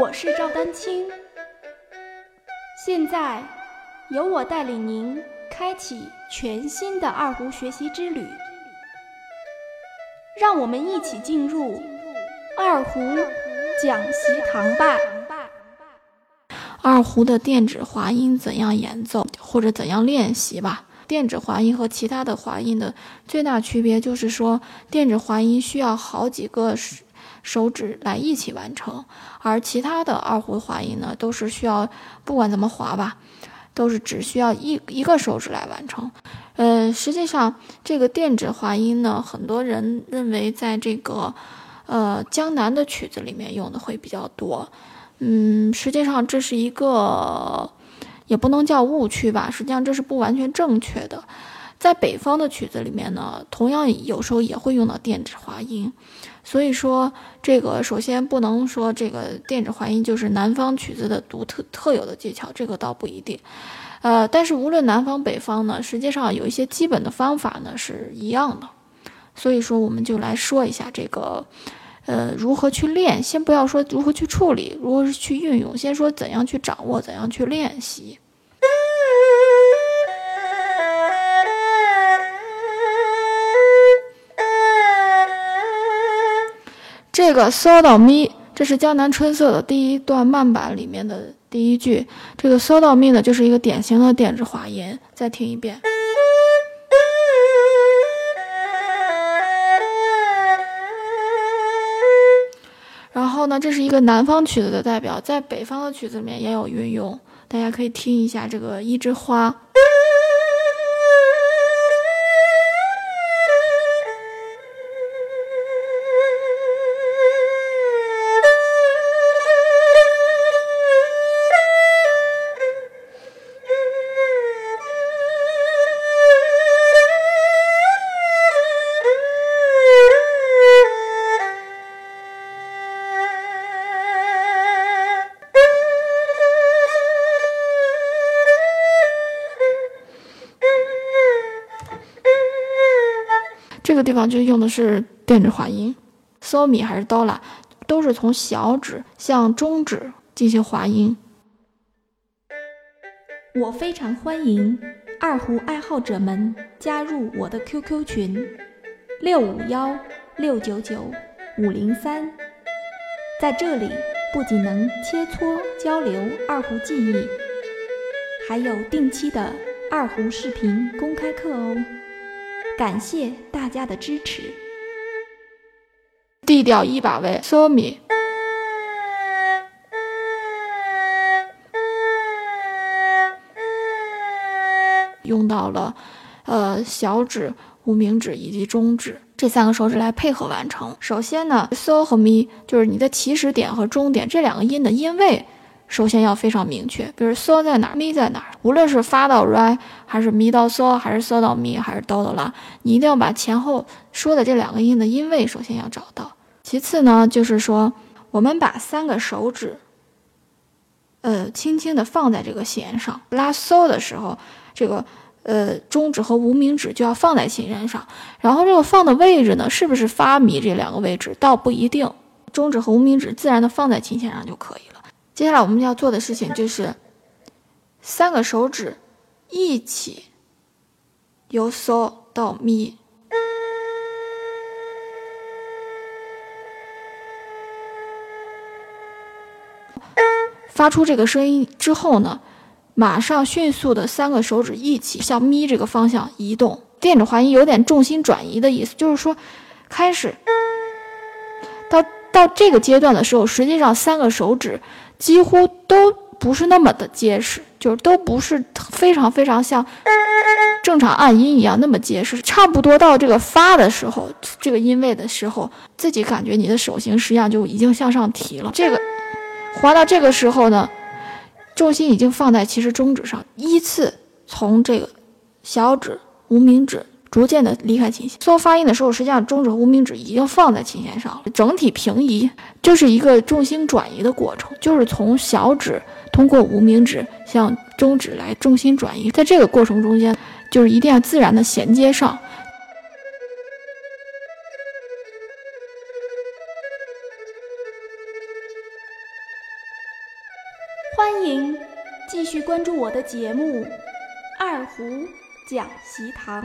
我是赵丹青，现在由我带领您开启全新的二胡学习之旅，让我们一起进入二胡讲习堂吧。二胡的电子滑音怎样演奏，或者怎样练习吧？电子滑音和其他的滑音的最大区别就是说，电子滑音需要好几个手指来一起完成，而其他的二胡滑音呢，都是需要不管怎么滑吧，都是只需要一一个手指来完成。呃，实际上这个电子滑音呢，很多人认为在这个呃江南的曲子里面用的会比较多。嗯，实际上这是一个。也不能叫误区吧，实际上这是不完全正确的。在北方的曲子里面呢，同样有时候也会用到电子滑音，所以说这个首先不能说这个电子滑音就是南方曲子的独特特有的技巧，这个倒不一定。呃，但是无论南方北方呢，实际上有一些基本的方法呢是一样的，所以说我们就来说一下这个，呃，如何去练。先不要说如何去处理，如何去运用，先说怎样去掌握，怎样去练习。这个嗦到咪，这是《江南春色》的第一段慢板里面的第一句。这个嗦到咪呢，就是一个典型的电子滑音。再听一遍。然后呢，这是一个南方曲子的代表，在北方的曲子里面也有运用。大家可以听一下这个一枝花。个地方就用的是电子滑音，嗦咪还是哆啦，都是从小指向中指进行滑音。我非常欢迎二胡爱好者们加入我的 QQ 群：六五幺六九九五零三，在这里不仅能切磋交流二胡技艺，还有定期的二胡视频公开课哦。感谢大家的支持。D 调一把位，嗦咪，用到了呃小指、无名指以及中指这三个手指来配合完成。首先呢，，so 和咪就是你的起始点和终点这两个音的音位。首先要非常明确，比如嗦在哪儿，咪在哪儿，无论是发到 r 还是咪到嗦，还是嗦到咪，还是哆到拉，你一定要把前后说的这两个音的音位首先要找到。其次呢，就是说我们把三个手指，呃，轻轻的放在这个弦上，拉嗦的时候，这个呃中指和无名指就要放在琴弦上。然后这个放的位置呢，是不是发咪这两个位置，倒不一定，中指和无名指自然的放在琴弦上就可以了。接下来我们要做的事情就是，三个手指一起由嗦到咪，发出这个声音之后呢，马上迅速的三个手指一起向咪这个方向移动。电子滑音有点重心转移的意思，就是说，开始到这个阶段的时候，实际上三个手指。几乎都不是那么的结实，就是都不是非常非常像正常按音一样那么结实。差不多到这个发的时候，这个音位的时候，自己感觉你的手型实际上就已经向上提了。这个滑到这个时候呢，重心已经放在其实中指上，依次从这个小指、无名指。逐渐的离开琴弦，做发音的时候，实际上中指和无名指已经放在琴弦上了，整体平移就是一个重心转移的过程，就是从小指通过无名指向中指来重心转移，在这个过程中间，就是一定要自然的衔接上。欢迎继续关注我的节目《二胡讲习堂》。